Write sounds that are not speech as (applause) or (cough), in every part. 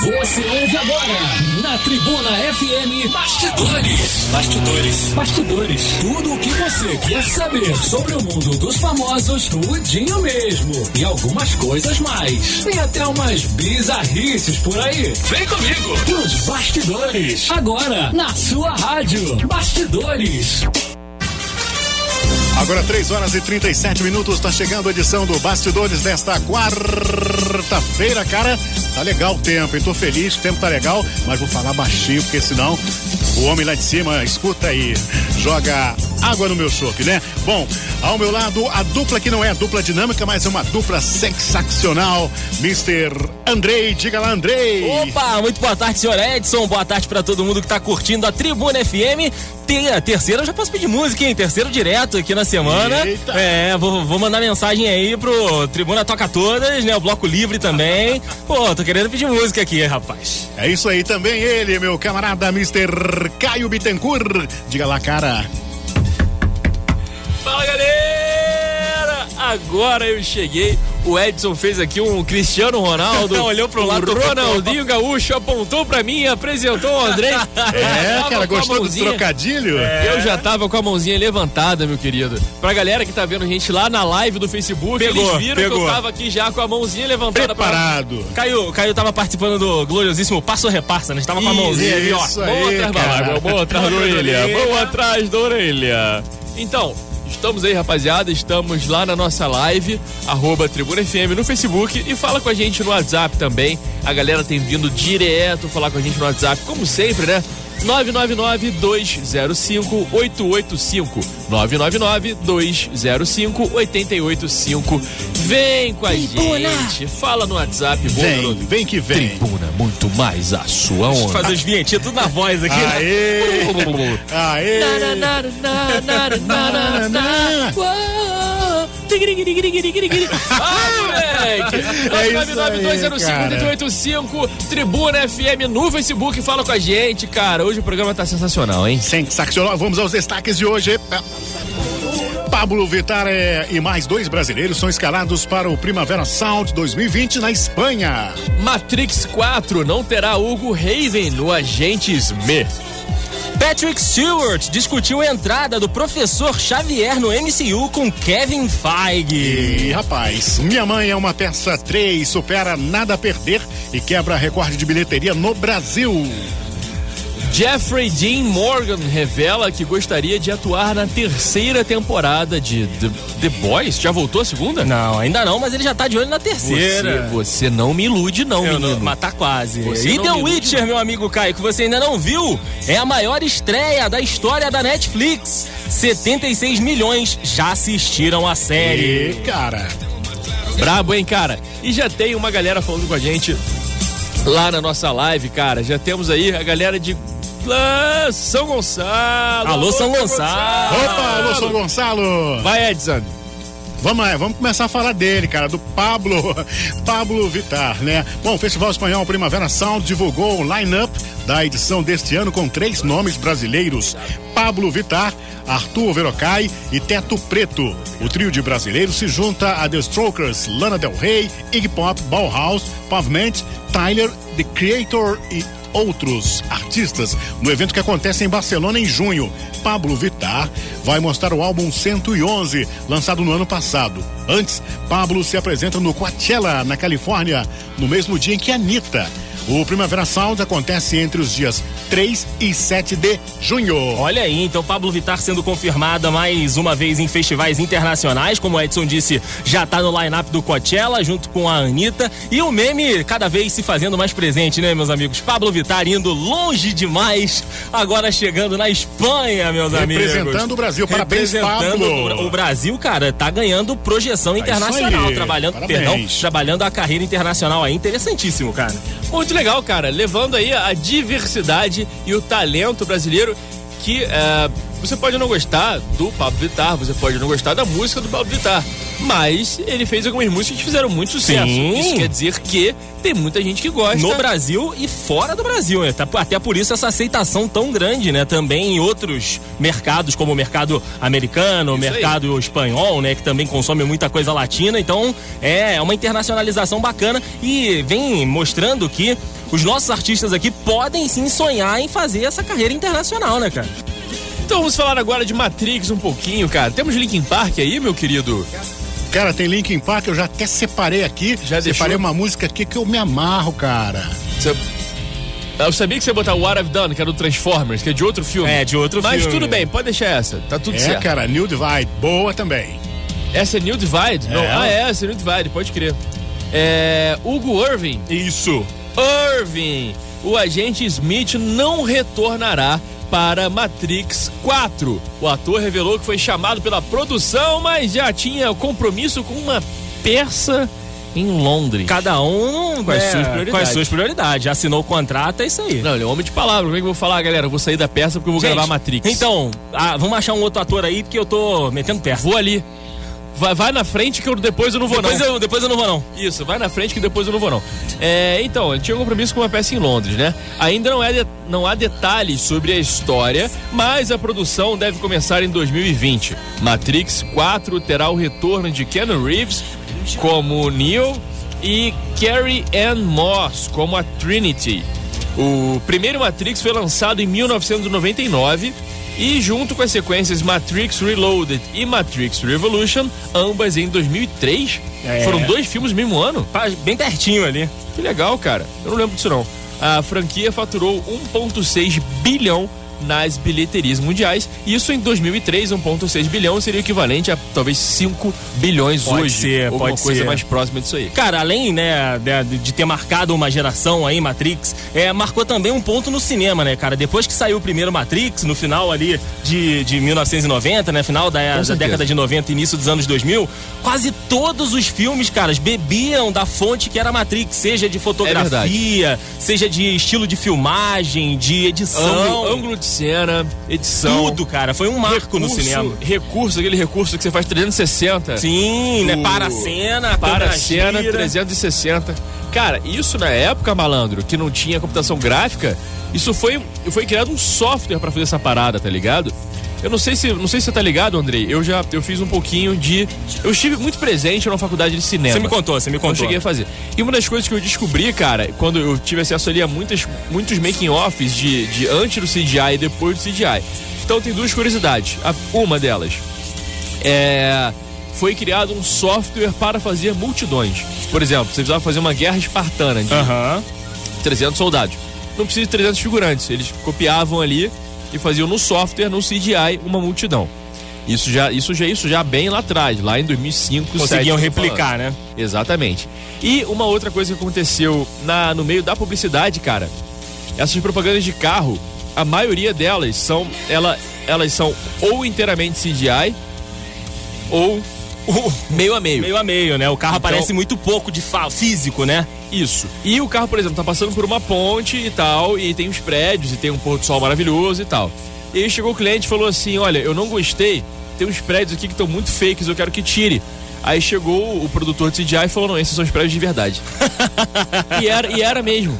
Você ouve agora na Tribuna FM Bastidores. Bastidores. Bastidores. Tudo o que você quer saber sobre o mundo dos famosos, tudinho mesmo. E algumas coisas mais. Tem até umas bizarrices por aí. Vem comigo. Nos Bastidores. Agora, na sua rádio. Bastidores. Agora 3 horas e 37 minutos, está chegando a edição do Bastidores desta quarta-feira, cara. Tá legal o tempo, hein? Tô feliz, o tempo tá legal, mas vou falar baixinho, porque senão o homem lá de cima escuta aí, joga água no meu chope, né? Bom, ao meu lado, a dupla que não é a dupla dinâmica, mas é uma dupla sensacional, Mr. Andrei, diga lá, Andrei. Opa, muito boa tarde, senhor Edson, boa tarde para todo mundo que tá curtindo a Tribuna FM. Tem a terceira, eu já posso pedir música, hein? Terceiro direto aqui na semana. Eita. É, vou, vou mandar mensagem aí pro Tribuna Toca Todas, né? O Bloco Livre também. (laughs) Pô, tô querendo pedir música aqui, rapaz. É isso aí também ele, meu camarada Mr. Caio Bittencourt. Diga lá, cara. Agora eu cheguei. O Edson fez aqui um Cristiano Ronaldo. (laughs) Olhou pro o lado, Ronaldinho Gaúcho apontou pra mim e apresentou o André. (laughs) É, cara, a gostou do trocadilho? Eu já tava com a mãozinha levantada, meu querido. Pra galera que tá vendo a gente lá na live do Facebook, Pegou, eles viram que pegou. eu tava aqui já com a mãozinha levantada pra- Preparado. Caio, Caio tava participando do gloriosíssimo Passo Reparsa, né? Tava com a mãozinha ali, ó. aí, atrás da mão atrás da orelha, mão atrás da orelha. Então, estamos aí, rapaziada, estamos lá na nossa live, arroba Tribuna FM no Facebook e fala com a gente no WhatsApp também. A galera tem vindo direto falar com a gente no WhatsApp, como sempre, né? 999-205-885. 999-205-885. Vem com a gente. Fala no WhatsApp, boa, Vem, garoto. vem que vem. Tribuna, muito mais a sua Deixa eu onda. fazer os vinhetinhas tudo na voz aqui. né? Aê! Aê! (laughs) Ah, moleque! É isso aí, 99205-885, Tribuna FM no Facebook, fala com a gente, cara. Hoje o programa tá sensacional, hein? Sensacional. Vamos aos destaques de hoje. Pablo Vittar é, e mais dois brasileiros são escalados para o Primavera Sound 2020 na Espanha. Matrix 4 não terá Hugo Raven no Agentes Me. Patrick Stewart discutiu a entrada do professor Xavier no MCU com Kevin Feige. E rapaz, Minha Mãe é uma peça 3, supera Nada a Perder e quebra recorde de bilheteria no Brasil. Jeffrey Dean Morgan revela que gostaria de atuar na terceira temporada de The, The Boys. Já voltou a segunda? Não, ainda não, mas ele já tá de olho na Você, terceira. você não me ilude, não, Eu menino. não, mas tá quase. Você e The me ilude, Witcher, não. meu amigo Caio, que você ainda não viu, é a maior estreia da história da Netflix. 76 milhões já assistiram a série. E cara, Brabo, hein, cara? E já tem uma galera falando com a gente lá na nossa live, cara. Já temos aí a galera de lá, São Gonçalo. Alô, São Gonçalo. opa, alô, São Gonçalo. Vai, Edson. Vamos lá, vamos começar a falar dele, cara, do Pablo, (laughs) Pablo Vittar, né? Bom, o Festival Espanhol Primavera Sound divulgou o line-up da edição deste ano com três nomes brasileiros: Pablo Vittar, Arthur Verocai e Teto Preto. O trio de brasileiros se junta a The Strokers, Lana Del Rey, Iggy Pop, Bauhaus, Pavement, Tyler, The Creator e outros artistas no evento que acontece em Barcelona em junho. Pablo Vittar vai mostrar o álbum 111, lançado no ano passado. Antes, Pablo se apresenta no Coachella, na Califórnia, no mesmo dia em que Anitta. O Primavera Sound acontece entre os dias 3 e 7 de junho. Olha aí, então Pablo Vittar sendo confirmada mais uma vez em festivais internacionais, como o Edson disse, já tá no line-up do Coachella, junto com a Anitta. E o meme cada vez se fazendo mais presente, né, meus amigos? Pablo Vittar indo longe demais, agora chegando na Espanha, meus amigos. Representando o Brasil. Parabéns, Representando Pablo. o- Brasil, cara, tá ganhando projeção internacional, aí. trabalhando, Parabéns. perdão, trabalhando a carreira internacional aí, interessantíssimo, cara. Muito legal, cara. Levando aí a diversidade e o talento brasileiro que é, você pode não gostar do Pablo Vittar, você pode não gostar da música do Pablo Vittar. Mas ele fez algumas músicas que fizeram muito sucesso. Sim. Isso quer dizer que tem muita gente que gosta. No Brasil e fora do Brasil, né? Tá- Até por isso essa aceitação tão grande, né? Também em outros mercados, como o mercado americano, o Isso aí. mercado espanhol, né? Que também consome muita coisa latina. Então é uma internacionalização bacana e vem mostrando que os nossos artistas aqui podem sim sonhar em fazer essa carreira internacional, né, cara? Então vamos falar agora de Matrix um pouquinho, cara. Temos Linkin Park aí, meu querido? Cara, tem Linkin Park, eu já até separei aqui. Já separei deixou? uma música aqui que eu me amarro, cara. Você- Eu sabia que você ia botar What I've Done, que era do Transformers, que é de outro filme. É, de outro Mas filme. tudo bem, pode deixar essa. Tá tudo É, certo. cara, New Divide, boa também. Essa é New Divide? Não, É. ah, é, essa é New Divide, pode crer. É. Hugo Irving. Isso. Irving. O agente Smith não retornará para Matrix 4. O ator revelou que foi chamado pela produção, mas já tinha compromisso com uma peça em Londres. Cada um Com as é, suas prioridades. Com as suas prioridades. Assinou o contrato, é isso aí. Não, ele é um homem de palavra. Como é que eu vou falar, galera? Eu vou sair da peça porque eu vou Gente, gravar Matrix. Então, ah, vamos achar um outro ator aí, porque eu tô metendo perto. Vou ali. Vai, vai na frente que eu, depois eu não vou, Depois não. eu, depois eu não vou, não. Isso, vai na frente que depois eu não vou não. É, então, ele tinha um compromisso com uma peça em Londres, né? Ainda não, é de- não há detalhes sobre a história, mas a produção deve começar em 2020. Matrix 4 terá o retorno de Keanu Reeves como Neo e Carrie Ann Moss como a Trinity. O primeiro Matrix foi lançado em 1999 e junto com as sequências Matrix Reloaded e Matrix Revolution, ambas em 2003. É. Foram dois filmes no mesmo ano? Bem pertinho ali. Que legal, cara. Eu não lembro disso não. A franquia faturou 1.6 bilhão nas bilheterias mundiais. Isso em 2003, 1.6 bilhão seria o equivalente a talvez 5 bilhões Pode hoje. ser, alguma pode coisa ser. mais próxima disso aí. Cara, além, né, de, de ter marcado uma geração aí, Matrix, é, marcou também um ponto no cinema, né, cara? Depois que saiu o primeiro Matrix, no final ali de, de 1990, né, final da, da década de 90 início dos anos 2000, quase todos os filmes, caras, bebiam da fonte que era Matrix, seja de fotografia, seja de estilo de filmagem, de edição. Ângulo, ângulo de cena, edição. Tudo, cara. Foi um marco no recurso- cinema. Recurso, aquele recurso que você faz 360. Sim, né? Para a cena, Para a cena gira. 360. Cara, isso na época, malandro, que não tinha computação gráfica, isso foi, foi criado um software pra fazer essa parada, tá ligado? Eu não sei se não sei se você tá ligado, Andrei. Eu já eu fiz um pouquinho de eu estive muito presente na faculdade de cinema. Você me contou, você me Eu contou. cheguei a fazer. E uma das coisas que eu descobri, cara, quando eu tive acesso ali a muitas, muitos making-offs de, de antes do CGI e depois do CGI. Então tem duas curiosidades. Uma delas é. Foi criado um software para fazer multidões. Por exemplo, você precisava fazer uma guerra espartana de Aham. 300 soldados. Não precisa de 300 figurantes. Eles copiavam ali e faziam no software, no CGI, uma multidão. Isso já, isso já, isso já bem lá atrás, lá em 2005, Conseguiam 2007, eu tô replicar, falando. né? Exatamente. E uma outra coisa que aconteceu na, no meio da publicidade, cara, essas propagandas de carro, a maioria delas são, ela, elas são ou inteiramente CGI ou (laughs) meio a meio. Meio a meio, né? O carro Então- aparece muito pouco de físico, né? Isso. E o carro, por exemplo, tá passando por uma ponte e tal, e tem os prédios, e tem um pôr do sol maravilhoso e tal. E aí chegou o cliente e falou assim: Olha, eu não gostei, tem uns prédios aqui que estão muito fakes, eu quero que tire. Aí chegou o produtor de CGI e falou: Não, esses são os prédios de verdade. (laughs) e, era, e era mesmo.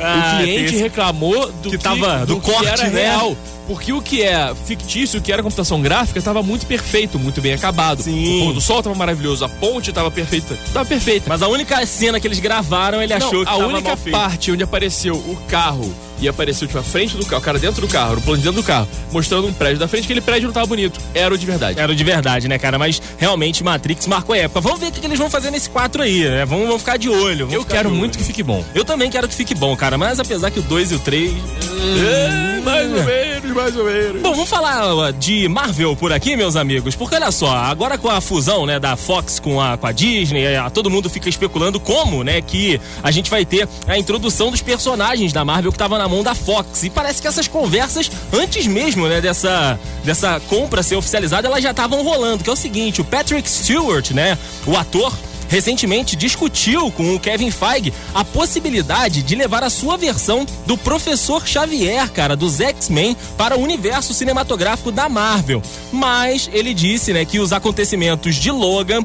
Ah, o cliente esse- reclamou do que tava- do que corte, era né? real. Porque o que é fictício, o que era computação gráfica, estava muito perfeito, muito bem acabado. Sim. O pôr do sol estava maravilhoso, a ponte estava perfeita. Estava perfeita. Mas a única cena que eles gravaram, ele achou Não, que a única parte onde apareceu o carro e apareceu tipo a frente do carro, o cara dentro do carro, no plano de dentro do carro, mostrando um prédio da frente, aquele prédio não tava bonito, era o de verdade. Era o de verdade, né, cara? Mas realmente Matrix marcou a época. Vamos ver o que, que eles vão fazer nesse 4 aí, né? Vamos, vamos ficar de olho. vamos Eu quero olho. muito que fique bom. Eu também quero que fique bom, cara. Mas apesar que o 2 e o 3. É, mais ou menos, mais ou menos. Bom, vamos falar de Marvel por aqui, meus amigos, porque olha só, agora com a fusão, né, da Fox com a, com a Disney, eh, todo mundo fica especulando como, né, que a gente vai ter a introdução dos personagens da Marvel que estava na mão da Fox. E parece que essas conversas, antes mesmo, né, dessa, dessa compra ser oficializada, elas já estavam rolando, que é o seguinte, o Patrick Stewart, né, o ator, recentemente discutiu com o Kevin Feige a possibilidade de levar a sua versão do Professor Xavier, cara, dos X-Men, para o universo cinematográfico da Marvel. Mas ele disse, né, que os acontecimentos de Logan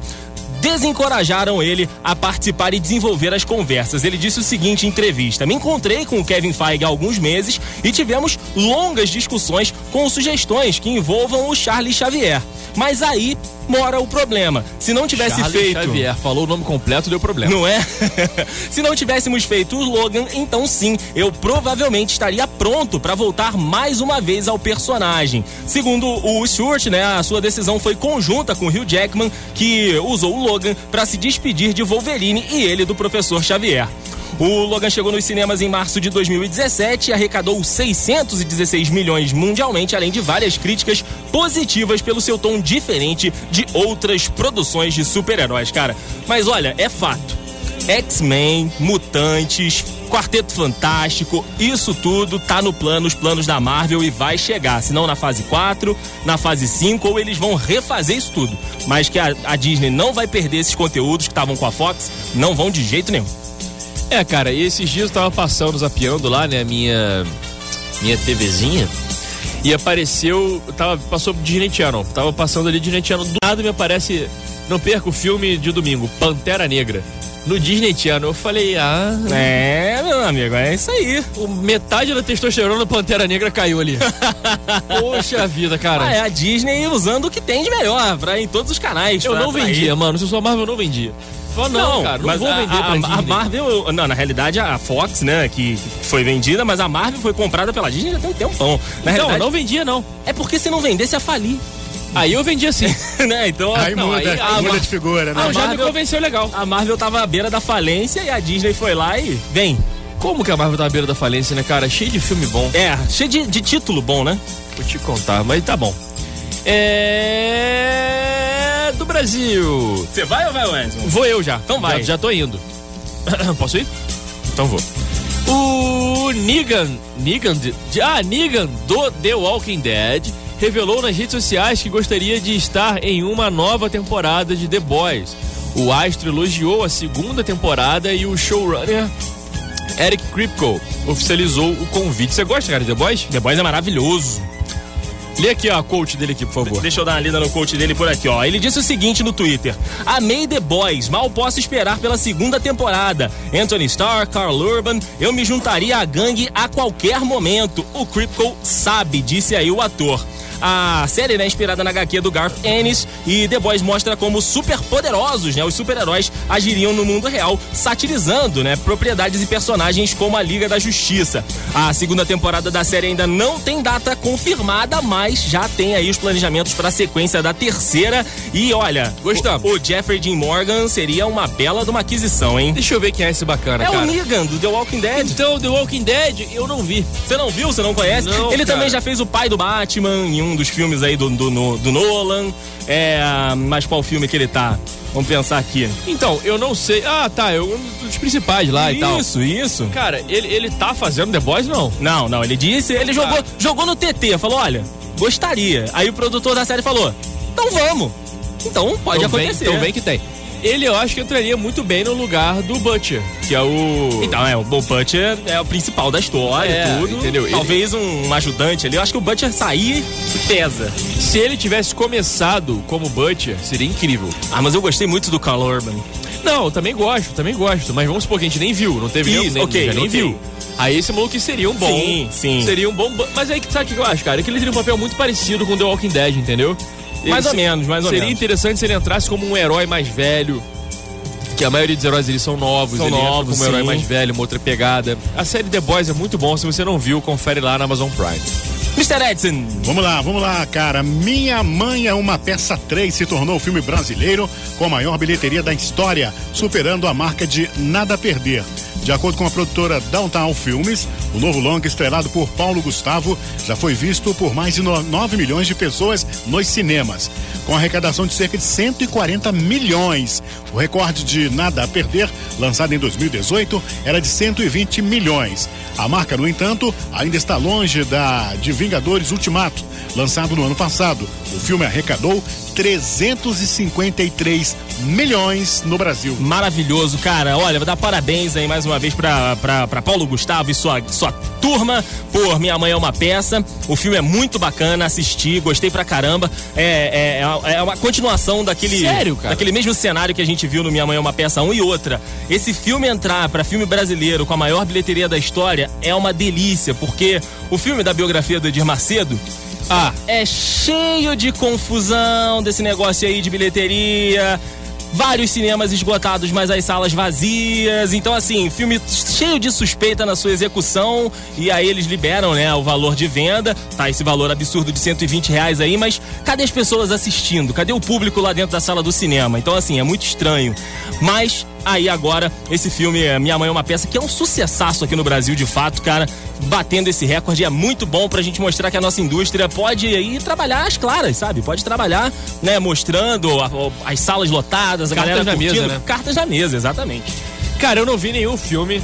desencorajaram ele a participar e desenvolver as conversas. Ele disse o seguinte em entrevista: Me encontrei com o Kevin Feige há alguns meses e tivemos longas discussões com sugestões que envolvam o Charles Xavier. Mas aí mora o problema. Se não tivesse Charles feito. Xavier falou o nome completo, deu problema. Não é? (laughs) Se não tivéssemos feito o Logan, então sim, eu provavelmente estaria pronto para voltar mais uma vez ao personagem. Segundo o Stewart, né, a sua decisão foi conjunta com o Hugh Jackman, que usou o Logan para se despedir de Wolverine e ele do Professor Xavier. O Logan chegou nos cinemas em março de 2017 e arrecadou 616 milhões mundialmente, além de várias críticas positivas pelo seu tom diferente de outras produções de super-heróis, cara. Mas olha, é fato. X-Men, Mutantes, Quarteto Fantástico, isso tudo tá no plano, os planos da Marvel e vai chegar. Se não na fase 4, na fase 5, ou eles vão refazer isso tudo. Mas que a, a Disney não vai perder esses conteúdos que estavam com a Fox, não vão de jeito nenhum. É, cara, e esses dias eu tava passando, zapeando lá, né, minha, minha TVzinha. E apareceu, tava, passou Disney Channel, tava passando ali Channel, do nada me aparece, não perca o filme de domingo, Pantera Negra. No Disney Channel, eu falei, ah. É, meu amigo, é isso aí. O, metade da testosterona do Pantera Negra caiu ali. (laughs) Poxa vida, cara. Ah, é a Disney usando o que tem de melhor pra, em todos os canais. eu não atrair. vendia, mano. Se eu sou Marvel, eu não vendia. Falei, não, cara, não mas vou a, vender a, pra a, Disney. a Marvel, não, na realidade a Fox, né, que foi vendida, mas a Marvel foi comprada pela Disney já tem um tempão. Na Então, realidade, não vendia, não. é porque se não vendesse ia falir, Aí eu vendia sim. (laughs) né? Então, Aí não, muda, aí a, muda Mar- de figura, né? Ah, já me Marvel- convenceu legal. a Marvel tava à beira da falência e a Disney foi lá e vem. Como que a Marvel tá à beira da falência, né, cara? Cheio de filme bom. É, cheio de, de título bom, né? Vou te contar, mas tá bom. É. Do Brasil. Você vai ou vai, Wesson? Vou eu já. Então vai. Já, já tô indo. (coughs) Posso ir? Então vou. O Negan. Negan. Ah, Negan do The Walking Dead revelou nas redes sociais que gostaria de estar em uma nova temporada de The Boys. O astro elogiou a segunda temporada e o showrunner Eric Kripke oficializou o convite. Você gosta, cara, de The Boys? The Boys é maravilhoso. Lê aqui ó, a coach dele aqui, por favor. Deixa eu dar uma lida no coach dele por aqui, ó. Ele disse o seguinte no Twitter: Amei The Boys, mal posso esperar pela segunda temporada. Anthony Starr, Carl Urban, eu me juntaria à gangue a qualquer momento. O Kripke sabe, disse aí o ator. A série né, é inspirada na HQ do Garth Ennis e The Boys mostra como super poderosos, né, os super-heróis agiriam no mundo real, satirizando, né, propriedades e personagens como a Liga da Justiça. A segunda temporada da série ainda não tem data confirmada, mas já tem aí os planejamentos para a sequência da terceira. E olha, Gostamos. O, o Jeffrey Dean Morgan seria uma bela de uma aquisição, hein? Deixa eu ver quem é esse bacana, É cara. o Negan do The Walking Dead. Então, The Walking Dead, eu não vi. Você não viu? Você não conhece? Não, Ele cara. também já fez o pai do Batman em um dos filmes aí do, do, do Nolan. É, mas qual filme que ele tá? Vamos pensar aqui. Então, eu não sei. Ah, tá, eu um dos principais lá e tal. Isso, isso. Cara, ele, ele tá fazendo The Boys, não? Não, não, ele disse, ele Tá. jogou, jogou no TT, falou, olha, gostaria. Aí o produtor da série falou, então vamos. Então pode então vem, acontecer. então vem que tem. Ele, eu acho que entraria muito bem no lugar do Butcher, que é o... Então, é, o Butcher é o principal da história É, tudo. entendeu? Ele- Talvez um ajudante ali. Eu acho que o Butcher sair pesa. Se ele tivesse começado como Butcher, seria incrível. Ah, mas eu gostei muito do Carl Urban. Não, eu também gosto, também gosto. Mas vamos supor que a gente nem viu, não teve Isso, nem, ok, já nem ok. viu. Aí esse maluco seria um bom. Sim, sim. Seria um bom. Mas aí que sabe o que eu acho, cara? É que ele teria um papel muito parecido com The Walking Dead, entendeu? Mais ou menos, mais ou Seria menos. interessante se ele entrasse como um herói mais velho. Que a maioria dos heróis eles são novos, São ele entra novos, como um herói mais velho, uma outra pegada. A série The Boys é muito bom, se você não viu, confere lá na Amazon Prime. Mr. Edson. Vamos lá, vamos lá, cara. Minha Mãe é uma peça 3 se tornou o filme brasileiro com a maior bilheteria da história, superando a marca de Nada a Perder. De acordo com a produtora Downtown Filmes, o novo longa estrelado por Paulo Gustavo já foi visto por mais de 9 milhões de pessoas nos cinemas, com arrecadação de cerca de 140 milhões. O recorde de Nada a Perder, lançado em 2018, era de 120 milhões. A marca, no entanto, ainda está longe da de Vingadores Ultimato, lançado no ano passado. O filme arrecadou 353 milhões no Brasil. Maravilhoso, cara. Olha, vou dar parabéns aí mais uma vez pra Paulo Gustavo e sua, sua turma por Minha Mãe é uma Peça. O filme é muito bacana, assisti, gostei pra caramba. É, é, uma, é uma continuação daquele. Sério, cara? Daquele mesmo cenário que a gente viu no Minha Mãe é uma Peça 1 e outra. Esse filme entrar pra filme brasileiro com a maior bilheteria da história é uma delícia, porque o filme da biografia do Edir Macedo. Ah, É cheio de confusão desse negócio aí de bilheteria. Vários cinemas esgotados, mas as salas vazias. Então, assim, filme cheio de suspeita na sua execução. E aí eles liberam, né, o valor de venda. Tá esse valor absurdo de 120 reais aí, mas cadê as pessoas assistindo? Cadê o público lá dentro da sala do cinema? Então, assim, é muito estranho. Mas aí agora, esse filme é Minha Mãe é uma Peça, que é um sucessaço aqui no Brasil, de fato, cara. Batendo esse recorde é muito bom pra gente mostrar que a nossa indústria pode aí trabalhar às claras, sabe? Pode trabalhar, né, mostrando a- as salas lotadas, a Cartas galera na mesa, né? Cartas na mesa, exatamente. cara, eu não vi nenhum filme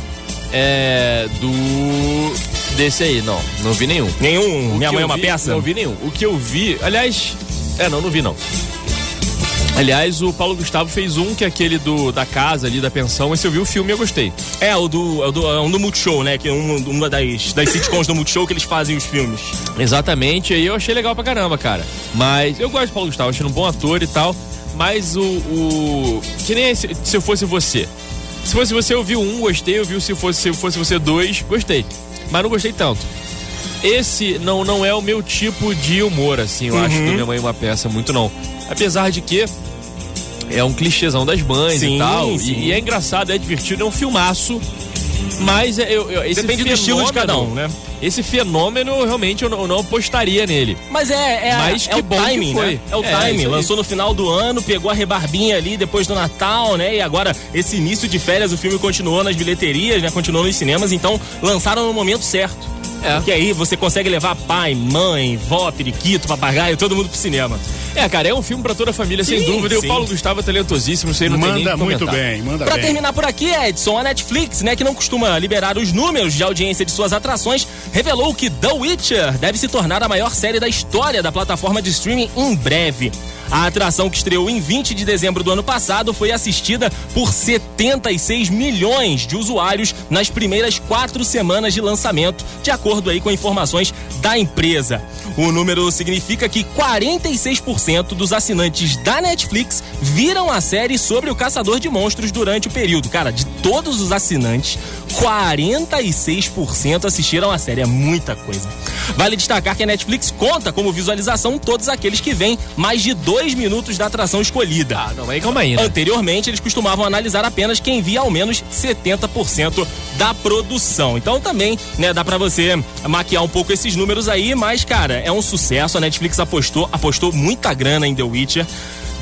é, do. desse aí, não. Não vi nenhum. Nenhum O Minha Mãe é uma vi- Peça? Não vi nenhum. O que eu vi, aliás, é, não, não vi não. Aliás, o Paulo Gustavo fez um que é aquele do da casa ali, da pensão. Esse eu vi o filme e eu gostei. É, o do, é o do, é um do Multishow, né? Que é um- uma das, das sitcoms do Multishow que eles fazem os filmes. Exatamente, aí eu achei legal pra caramba, cara. Mas eu gosto do Paulo Gustavo, achei um bom ator e tal. Mas o. o que nem se eu fosse você. Se fosse você, eu vi um, gostei. Eu vi se fosse, se fosse você dois, gostei. Mas não gostei tanto. Esse não, não é o meu tipo de humor, assim, eu acho, Uhum. do Minha Mãe é uma Peça, muito não. Apesar de que é um clichêzão das mães Sim, e tal. sim. E, e é engraçado, é divertido, é um filmaço. Mas é, eu, eu- esse Depende do estilo de cada um, fenômeno- né? Esse fenômeno, realmente, eu não, eu não apostaria nele. Mas é, é, Mas é que o bom que timing, foi. né? É o É, timing. Lançou no final do ano, pegou a rebarbinha ali depois do Natal, né? E agora, esse início de férias, o filme continuou nas bilheterias, né? Continuou nos cinemas, então lançaram no momento certo. É. Porque aí você consegue levar pai, mãe, vó, periquito, papagaio, todo mundo pro cinema. É, cara, é um filme pra toda a família, sem Sim, dúvida. E sim. o Paulo Gustavo é talentosíssimo, isso aí não tem nem Manda o que muito bem, manda Pra bem. terminar por aqui, Edson, a Netflix, né, que não costuma liberar os números de audiência de suas atrações, revelou que The Witcher deve se tornar a maior série da história da plataforma de streaming em breve. A atração que estreou em 20 de dezembro do ano passado foi assistida por 76 milhões de usuários nas primeiras quatro semanas de lançamento, de acordo aí com informações da empresa. O número significa que 46% dos assinantes da Netflix viram a série sobre o caçador de monstros durante o período. Cara, de todos os assinantes, 46% assistiram a série. É muita coisa. Vale destacar que a Netflix conta como visualização todos aqueles que veem mais de dois minutos da atração escolhida. Ah, não, aí calma aí, né? Anteriormente, eles costumavam analisar apenas quem via ao menos 70% da produção. Então também, né, dá pra você maquiar um pouco esses números aí, mas cara, é um sucesso. A Netflix apostou, apostou muita grana em The Witcher.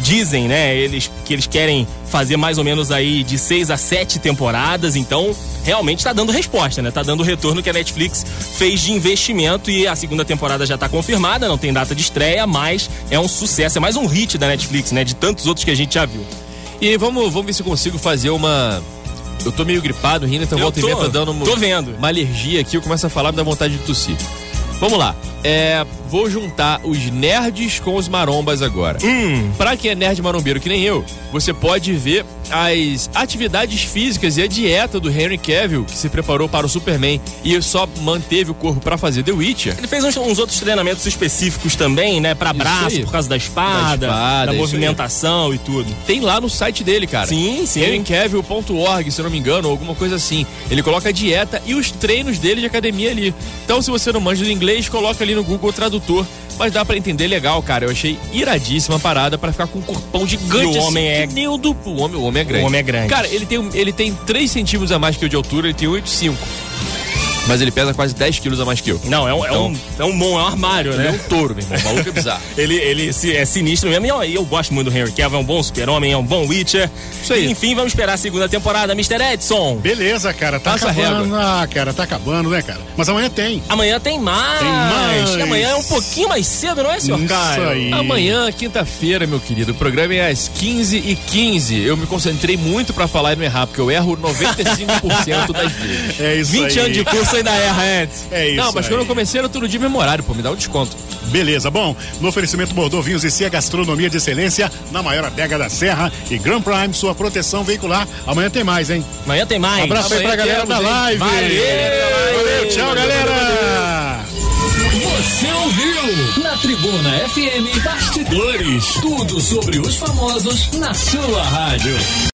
Dizem, né, eles que eles querem fazer mais ou menos aí de seis a sete temporadas, então realmente tá dando resposta, né? Tá dando o retorno que a Netflix fez de investimento e a segunda temporada já tá confirmada, não tem data de estreia, mas é um sucesso, é mais um hit da Netflix, né? De tantos outros que a gente já viu. E vamos, vamos ver se eu consigo fazer uma. Eu tô meio gripado, rindo, então Eu volta e meia tá dando uma, tô vendo. uma alergia aqui, eu começo a falar, me dá vontade de tossir. Vamos lá. É, vou juntar os nerds com os marombas agora. Hum. Pra quem é nerd marombeiro que nem eu, você pode ver as atividades físicas e a dieta do Henry Cavill, que se preparou para o Superman e só manteve o corpo pra fazer The Witcher. Ele fez uns, uns outros treinamentos específicos também, né? Pra braço, aí. por causa da espada, Da espada, da movimentação e tudo. Tem lá no site dele, cara. Sim, sim. henrycavill.org, se não me engano, ou alguma coisa assim. Ele coloca a dieta e os treinos dele de academia ali. Então, se você não manja do inglês, coloca ali no Google Tradutor. Mas dá pra entender legal, cara. Eu achei iradíssima a parada pra ficar com um corpão gigante. E o homem assim, é- que nem o homem, o homem é grande. O homem é grande. Cara, ele tem, ele tem 3 centímetros a mais que eu de altura, ele tem 8,5. Mas ele pesa quase 10 quilos a mais que eu. Não, é um, é um, é um bom, é um armário, é né? um touro, meu irmão. O maluco é bizarro. (laughs) Ele, ele se- é sinistro mesmo. E eu, eu gosto muito do Henry Cavill, é um bom super-homem, é um bom Witcher. Isso aí. E, enfim, vamos esperar a segunda temporada, Mr. Edson. Beleza, cara, tá Passa acabando. Ah, cara, tá acabando, né, cara? Mas amanhã tem. Amanhã tem mais. Tem mais. E amanhã é um pouquinho mais cedo, não é, senhor Isso Caio? aí. Amanhã, quinta-feira, meu querido, o programa é às 15h15. Eu me concentrei muito pra falar e não errar, porque eu erro 95% das vezes. (laughs) É isso 20 aí. anos de curso ainda erra, Edson. É isso não, mas aí. quando eu comecei era todo dia memorário, pô, me dá um desconto. Beleza, bom, no oferecimento Bordeaux Vinhos e Cia Gastronomia de Excelência, na maior adega da Serra e Grand Prime, sua proteção veicular. Amanhã tem mais, hein? Amanhã tem mais. Abraço aí pra galera temos, da live. Valeu. Valeu, tchau, galera. Você ouviu? ouviu na Tribuna FM Bastidores. Tudo sobre os famosos na sua rádio.